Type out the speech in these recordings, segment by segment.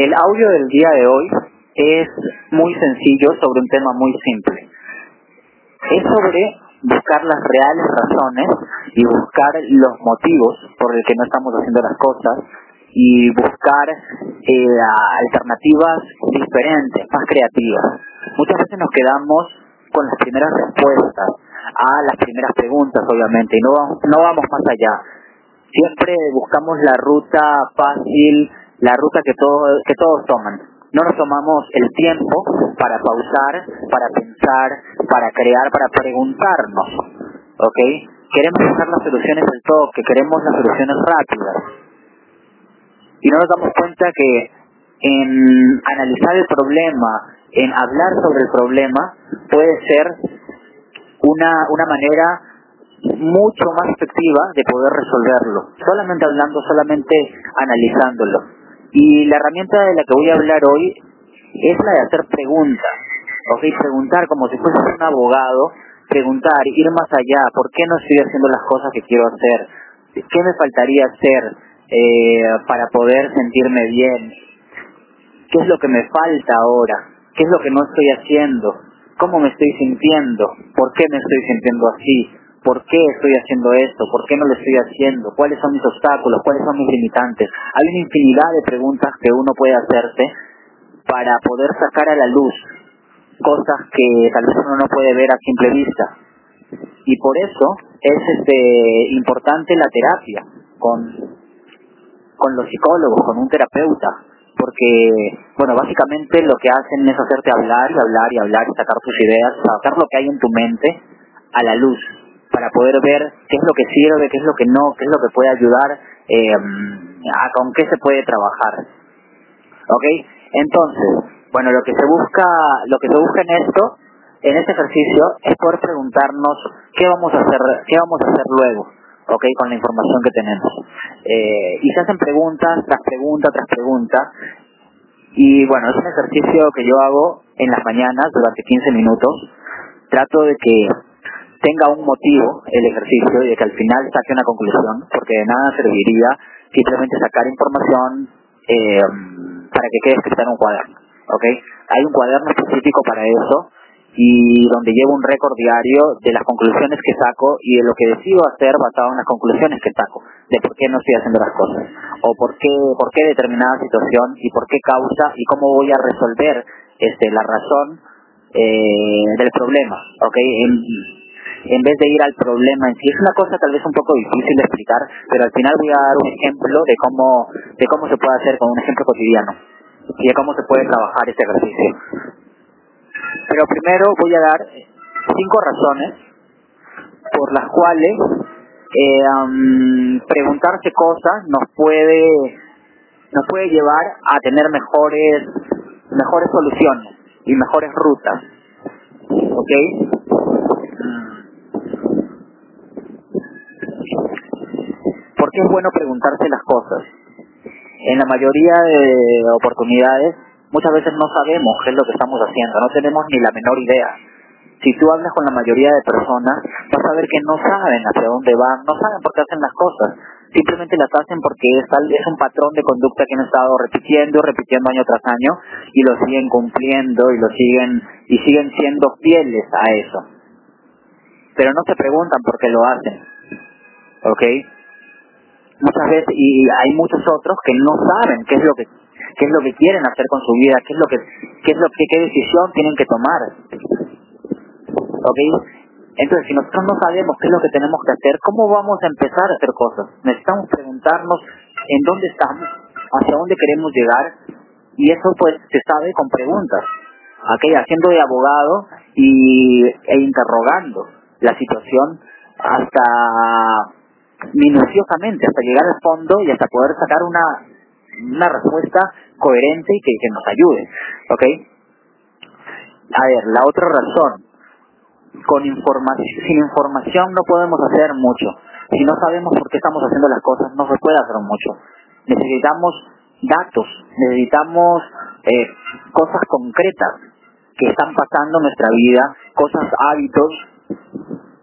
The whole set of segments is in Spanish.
El audio del día de hoy es muy sencillo sobre un tema muy simple. Es sobre buscar las reales razones y buscar los motivos por el que no estamos haciendo las cosas y buscar eh, alternativas diferentes, más creativas. Muchas veces nos quedamos con las primeras respuestas a las primeras preguntas, obviamente, y no, no vamos más allá. Siempre buscamos la ruta fácil, la ruta que, todos que todos toman. No nos tomamos el tiempo para pausar, para pensar, para crear, para preguntarnos. ¿Ok? Queremos buscar las soluciones del toque, queremos las soluciones rápidas. Y no nos damos cuenta que en analizar el problema, en hablar sobre el problema, puede ser una, una manera mucho más efectiva de poder resolverlo. Solamente hablando, solamente analizándolo. Y la herramienta de la que voy a hablar hoy es la de hacer preguntas. ¿Ok? Preguntar como si fuese un abogado, preguntar, ir más allá, ¿por qué no estoy haciendo las cosas que quiero hacer? ¿Qué me faltaría hacer eh, para poder sentirme bien? ¿Qué es lo que me falta ahora? ¿Qué es lo que no estoy haciendo? ¿Cómo me estoy sintiendo? ¿Por qué me estoy sintiendo así? ¿Por qué estoy haciendo esto? ¿Por qué no lo estoy haciendo? ¿Cuáles son mis obstáculos? ¿Cuáles son mis limitantes? Hay una infinidad de preguntas que uno puede hacerse para poder sacar a la luz cosas que tal vez uno no puede ver a simple vista. Y por eso es este importante la terapia con, con los psicólogos, con un terapeuta, porque, bueno, básicamente lo que hacen es hacerte hablar y hablar y hablar y sacar tus ideas, sacar lo que hay en tu mente a la luz, para poder ver qué es lo que sirve, qué es lo que no, qué es lo que puede ayudar, eh, a con qué se puede trabajar. ¿Ok? Entonces, bueno, lo que se busca, lo que se busca en esto, en este ejercicio, es poder preguntarnos qué vamos a hacer, qué vamos a hacer luego, ¿ok? Con la información que tenemos. Eh, y se hacen preguntas tras pregunta tras pregunta. Y bueno, es un ejercicio que yo hago en las mañanas durante 15 minutos. Trato de que tenga un motivo el ejercicio y de que al final saque una conclusión, porque de nada serviría simplemente sacar información eh, para que quede escrita en un cuaderno. ¿ok? Hay un cuaderno específico para eso y donde llevo un récord diario de las conclusiones que saco y de lo que decido hacer basado en las conclusiones que saco, de por qué no estoy haciendo las cosas, o por qué, por qué determinada situación y por qué causa y cómo voy a resolver este, la razón eh, del problema. ¿ok? En, en vez de ir al problema en sí. Es una cosa tal vez un poco difícil de explicar, pero al final voy a dar un ejemplo de cómo, de cómo se puede hacer con un ejemplo cotidiano y de cómo se puede trabajar este ejercicio. Pero primero voy a dar cinco razones por las cuales eh, preguntarse cosas nos puede nos puede llevar a tener mejores mejores soluciones y mejores rutas. ¿Ok? ¿Por qué es bueno preguntarse las cosas? En la mayoría de oportunidades, muchas veces no sabemos qué es lo que estamos haciendo, no tenemos ni la menor idea. Si tú hablas con la mayoría de personas, vas a ver que no saben hacia dónde van, no saben por qué hacen las cosas. Simplemente las hacen porque es, es un patrón de conducta que han estado repitiendo, repitiendo año tras año y lo siguen cumpliendo y lo siguen y siguen siendo fieles a eso. Pero no se preguntan por qué lo hacen. ¿Ok? Muchas veces y hay muchos otros que no saben qué es lo que qué es lo que quieren hacer con su vida, qué es lo que qué es lo que qué decisión tienen que tomar. ¿Ok? Entonces, si nosotros no sabemos qué es lo que tenemos que hacer, ¿cómo vamos a empezar a hacer cosas? Necesitamos preguntarnos en dónde estamos, hacia dónde queremos llegar, y eso pues se sabe con preguntas, ¿ok? Haciendo de abogado y, e interrogando la situación hasta minuciosamente hasta llegar al fondo y hasta poder sacar una, una respuesta coherente y que, nos ayude. ¿Ok? A ver, la otra razón. Con información, sin información no podemos hacer mucho. Si no sabemos por qué estamos haciendo las cosas, no se puede hacer mucho. Necesitamos datos, necesitamos eh, cosas concretas que están pasando en nuestra vida, cosas, hábitos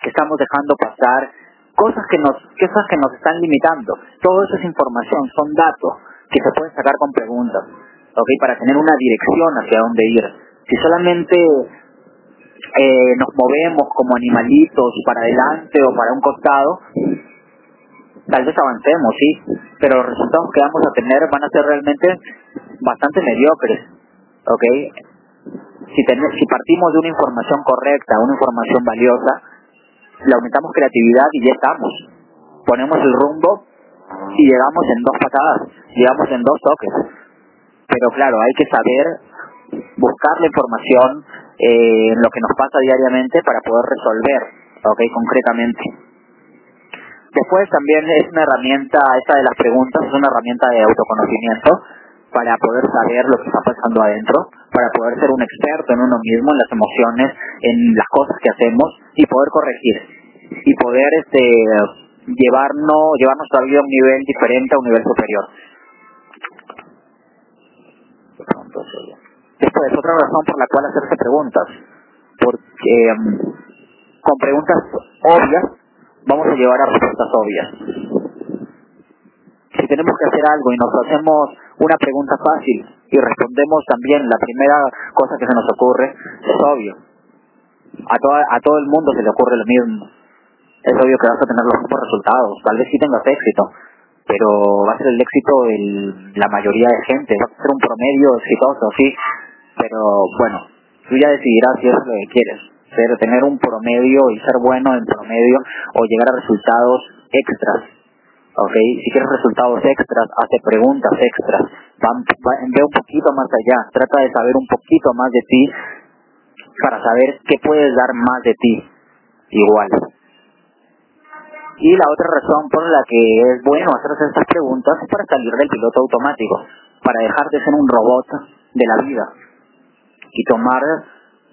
que estamos dejando pasar, cosas que nos, cosas que nos están limitando. Todo eso es información, son datos que se pueden sacar con preguntas. ¿ok? Para tener una dirección hacia dónde ir. Si solamente eh, nos movemos como animalitos para adelante o para un costado, tal vez avancemos, sí, pero los resultados que vamos a tener van a ser realmente bastante mediocres, ¿ok? Si, si partimos de una información correcta, una información valiosa, le aumentamos creatividad y ya estamos. Ponemos el rumbo y llegamos en dos patadas, llegamos en dos toques. Pero claro, hay que saber buscar la información eh, en lo que nos pasa diariamente para poder resolver, ¿ok? Concretamente. Después también es una herramienta, esta de las preguntas, es una herramienta de autoconocimiento para poder saber lo que está pasando adentro, para poder ser un experto en uno mismo, en las emociones, en las cosas que hacemos y poder corregir y poder este llevarnos llevar nuestra vida a un nivel diferente, a un nivel superior. Después, otra razón por la cual hacerse preguntas, porque mm, con preguntas obvias vamos a llevar a respuestas obvias. Si tenemos que hacer algo y nos hacemos una pregunta fácil y respondemos también la primera cosa que se nos ocurre, es obvio. A, toda, a todo el mundo se le ocurre lo mismo. Es obvio que vas a tener los mismos resultados. Tal vez sí tengas éxito, pero va a ser el éxito de la mayoría de gente. Va a ser un promedio exitoso, sí. Pero bueno, tú ya decidirás si es lo que quieres. Ser, tener un promedio y ser bueno en promedio o llegar a resultados extras ¿ok? Si quieres resultados extras, hace preguntas extras, ve un poquito más allá, trata de saber un poquito más de ti para saber qué puedes dar más de ti, igual. Y la otra razón por la que es bueno hacerse estas preguntas es para salir del piloto automático, para dejar de ser un robot de la vida y tomar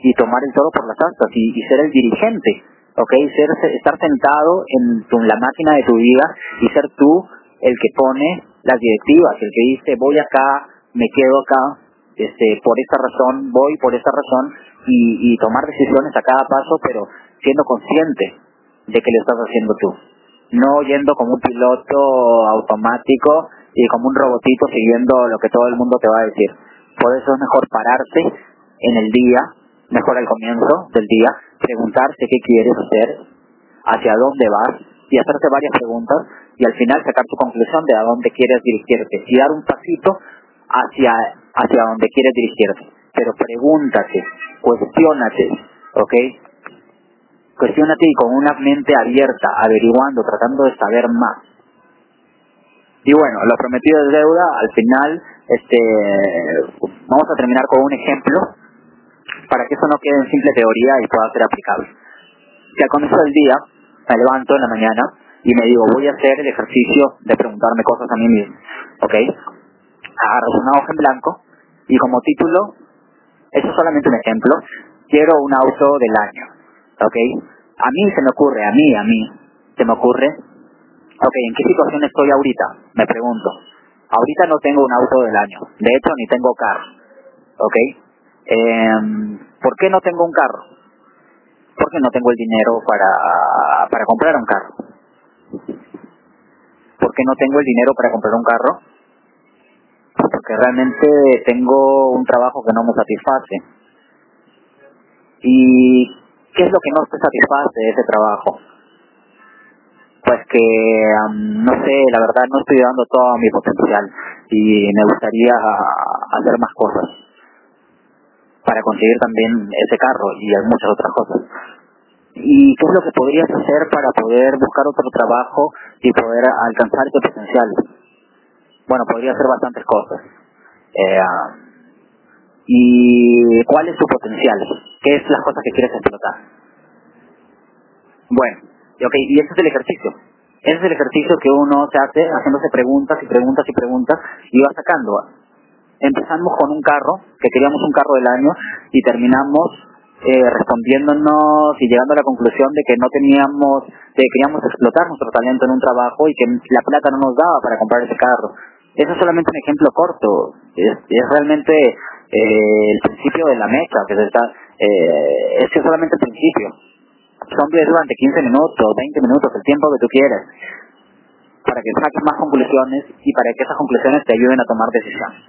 y tomar el todo por las astas y ser el dirigente ¿ok? Ser, estar sentado en la máquina de tu vida y ser tú el que pone las directivas, el que dice voy acá, me quedo acá, este, por esta razón, voy por esta razón y, tomar decisiones a cada paso, pero siendo consciente de que lo estás haciendo tú. No yendo como un piloto automático y como un robotito siguiendo lo que todo el mundo te va a decir. Por eso es mejor pararse en el día, mejor al comienzo del día, preguntarse qué quieres hacer, hacia dónde vas y hacerte varias preguntas y al final sacar tu conclusión de a dónde quieres dirigirte y dar un pasito hacia, hacia donde quieres dirigirte. Pero pregúntate, cuestionate, ¿ok? Cuestionate y con una mente abierta, averiguando, tratando de saber más. Y bueno, lo prometido es deuda, al final, este, vamos a terminar con un ejemplo para que eso no quede en simple teoría y pueda ser aplicable. Si al comienzo del día me levanto en la mañana y me digo, voy a hacer el ejercicio de preguntarme cosas a mí mismo, ¿ok? Agarro una hoja en blanco y como título, eso es solamente un ejemplo, quiero un auto del año, ¿ok? A mí se me ocurre, a mí, a mí, se me ocurre, ok, ¿en qué situación estoy ahorita? Me pregunto. Ahorita no tengo un auto del año, de hecho ni tengo carro, ¿ok? Eh, ¿Por qué no tengo un carro? Porque no tengo el dinero para, para comprar un carro. ¿Por qué no tengo el dinero para comprar un carro? Porque realmente tengo un trabajo que no me satisface. ¿Y qué es lo que no te satisface de ese trabajo? Pues que, no sé, la verdad no estoy dando todo mi potencial y me gustaría hacer más cosas para conseguir también ese carro y muchas otras cosas. ¿Y qué es lo que podrías hacer para poder buscar otro trabajo y poder alcanzar ese potencial? Bueno, podría hacer bastantes cosas. Eh, ¿Y cuál es tu potencial? ¿Qué es las cosas que quieres explotar? Bueno, okay, y ese es el ejercicio. Ese es el ejercicio que uno se hace haciéndose preguntas y preguntas y preguntas y va sacando empezamos con un carro, que queríamos un carro del año, y terminamos eh, respondiéndonos y llegando a la conclusión de que no teníamos, que queríamos explotar nuestro talento en un trabajo y que la plata no nos daba para comprar ese carro. Eso es solamente un ejemplo corto, es, realmente eh, el principio de la mecha, que se está, eh, es que es solamente el principio. Son videos durante 15 minutos, 20 minutos, el tiempo que tú quieras, para que saques más conclusiones y para que esas conclusiones te ayuden a tomar decisiones.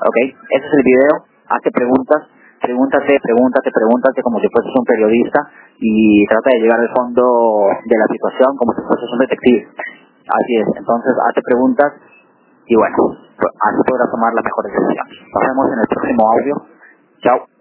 ¿Ok? Ese es el video, hace preguntas, pregúntate, pregúntate, pregúntate como si fueses un periodista y trata de llegar al fondo de la situación como si fueses un detective. Así es, entonces hazte preguntas, y bueno, pues, así podrás tomar las mejores decisiones. Nos vemos en el próximo audio. Chao.